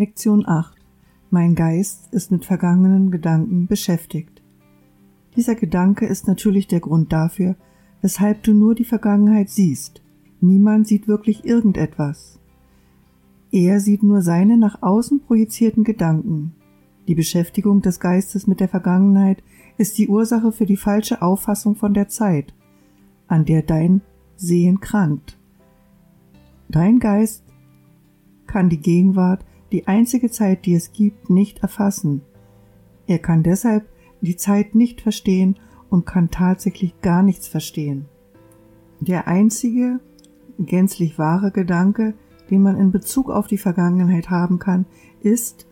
Lektion 8. Mein Geist ist mit vergangenen Gedanken beschäftigt. Dieser Gedanke ist natürlich der Grund dafür, weshalb du nur die Vergangenheit siehst. Niemand sieht wirklich irgendetwas. Er sieht nur seine nach außen projizierten Gedanken. Die Beschäftigung des Geistes mit der Vergangenheit ist die Ursache für die falsche Auffassung von der Zeit, an der dein Sehen krankt. Dein Geist kann die Gegenwart, die einzige Zeit, die es gibt, nicht erfassen. Er kann deshalb die Zeit nicht verstehen und kann tatsächlich gar nichts verstehen. Der einzige, gänzlich wahre Gedanke, den man in Bezug auf die Vergangenheit haben kann, ist,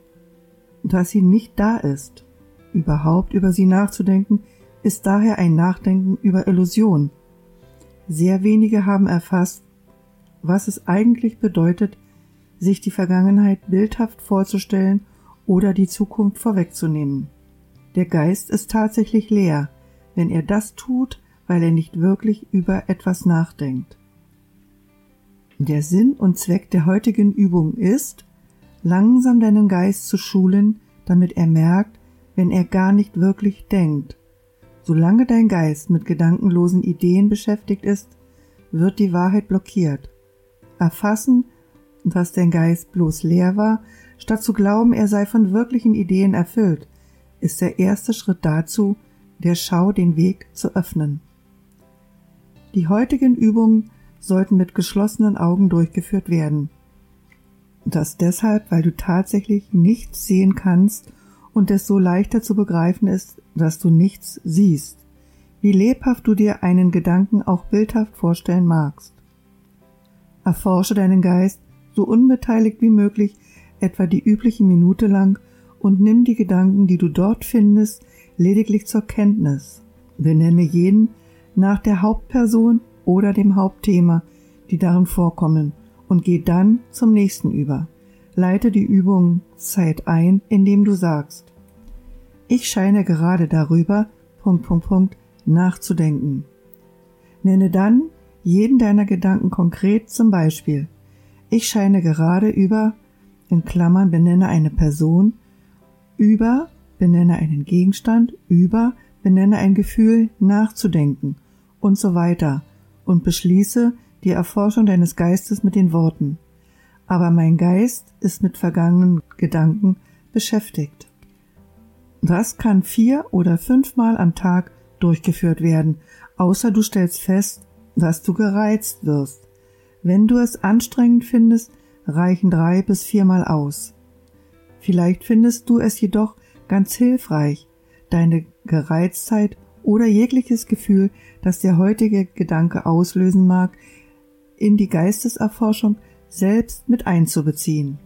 dass sie nicht da ist. Überhaupt über sie nachzudenken, ist daher ein Nachdenken über Illusion. Sehr wenige haben erfasst, was es eigentlich bedeutet, sich die Vergangenheit bildhaft vorzustellen oder die Zukunft vorwegzunehmen. Der Geist ist tatsächlich leer, wenn er das tut, weil er nicht wirklich über etwas nachdenkt. Der Sinn und Zweck der heutigen Übung ist, langsam deinen Geist zu schulen, damit er merkt, wenn er gar nicht wirklich denkt. Solange dein Geist mit gedankenlosen Ideen beschäftigt ist, wird die Wahrheit blockiert. Erfassen, dass dein Geist bloß leer war, statt zu glauben, er sei von wirklichen Ideen erfüllt, ist der erste Schritt dazu, der Schau den Weg zu öffnen. Die heutigen Übungen sollten mit geschlossenen Augen durchgeführt werden. Das deshalb, weil du tatsächlich nichts sehen kannst und es so leichter zu begreifen ist, dass du nichts siehst, wie lebhaft du dir einen Gedanken auch bildhaft vorstellen magst. Erforsche deinen Geist so unbeteiligt wie möglich etwa die übliche Minute lang und nimm die Gedanken, die du dort findest, lediglich zur Kenntnis. Benenne jeden nach der Hauptperson oder dem Hauptthema, die darin vorkommen, und geh dann zum nächsten über. Leite die Übung Zeit ein, indem du sagst, ich scheine gerade darüber, Punkt, Punkt, Punkt, nachzudenken. Nenne dann jeden deiner Gedanken konkret zum Beispiel. Ich scheine gerade über, in Klammern benenne eine Person, über, benenne einen Gegenstand, über, benenne ein Gefühl, nachzudenken und so weiter und beschließe die Erforschung deines Geistes mit den Worten. Aber mein Geist ist mit vergangenen Gedanken beschäftigt. Das kann vier oder fünfmal am Tag durchgeführt werden, außer du stellst fest, dass du gereizt wirst. Wenn du es anstrengend findest, reichen drei bis viermal aus. Vielleicht findest du es jedoch ganz hilfreich, deine Gereiztheit oder jegliches Gefühl, das der heutige Gedanke auslösen mag, in die Geisteserforschung selbst mit einzubeziehen.